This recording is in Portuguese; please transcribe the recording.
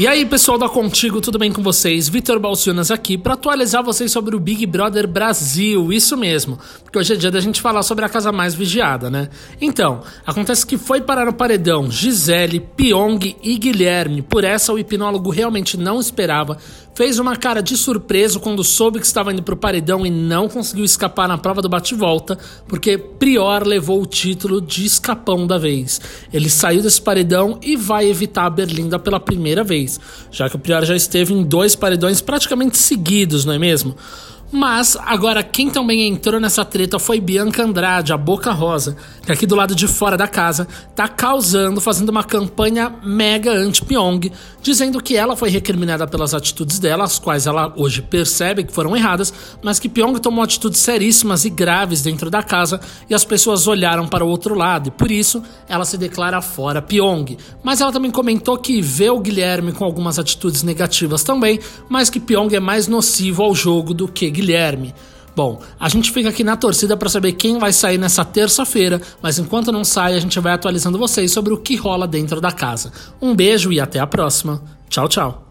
E aí, pessoal da Contigo, tudo bem com vocês? Vitor Balciunas aqui para atualizar vocês sobre o Big Brother Brasil, isso mesmo, porque hoje é dia da gente falar sobre a casa mais vigiada, né? Então, acontece que foi parar no paredão Gisele, Pyong e Guilherme. Por essa, o hipnólogo realmente não esperava, fez uma cara de surpreso quando soube que estava indo pro paredão e não conseguiu escapar na prova do bate-volta, porque Prior levou o título de escapão da vez. Ele saiu desse paredão e vai evitar a Berlinda pela primeira vez já que o Prior já esteve em dois paredões praticamente seguidos, não é mesmo? Mas agora quem também entrou nessa treta foi Bianca Andrade, a Boca Rosa, que aqui do lado de fora da casa tá causando, fazendo uma campanha mega anti-Pyong, dizendo que ela foi recriminada pelas atitudes dela, as quais ela hoje percebe que foram erradas, mas que Pyong tomou atitudes seríssimas e graves dentro da casa e as pessoas olharam para o outro lado e por isso ela se declara fora Pyong. Mas ela também comentou que vê o Guilherme com algumas atitudes negativas também, mas que Pyong é mais nocivo ao jogo do que Guilherme. Bom, a gente fica aqui na torcida para saber quem vai sair nessa terça-feira, mas enquanto não sai, a gente vai atualizando vocês sobre o que rola dentro da casa. Um beijo e até a próxima. Tchau, tchau.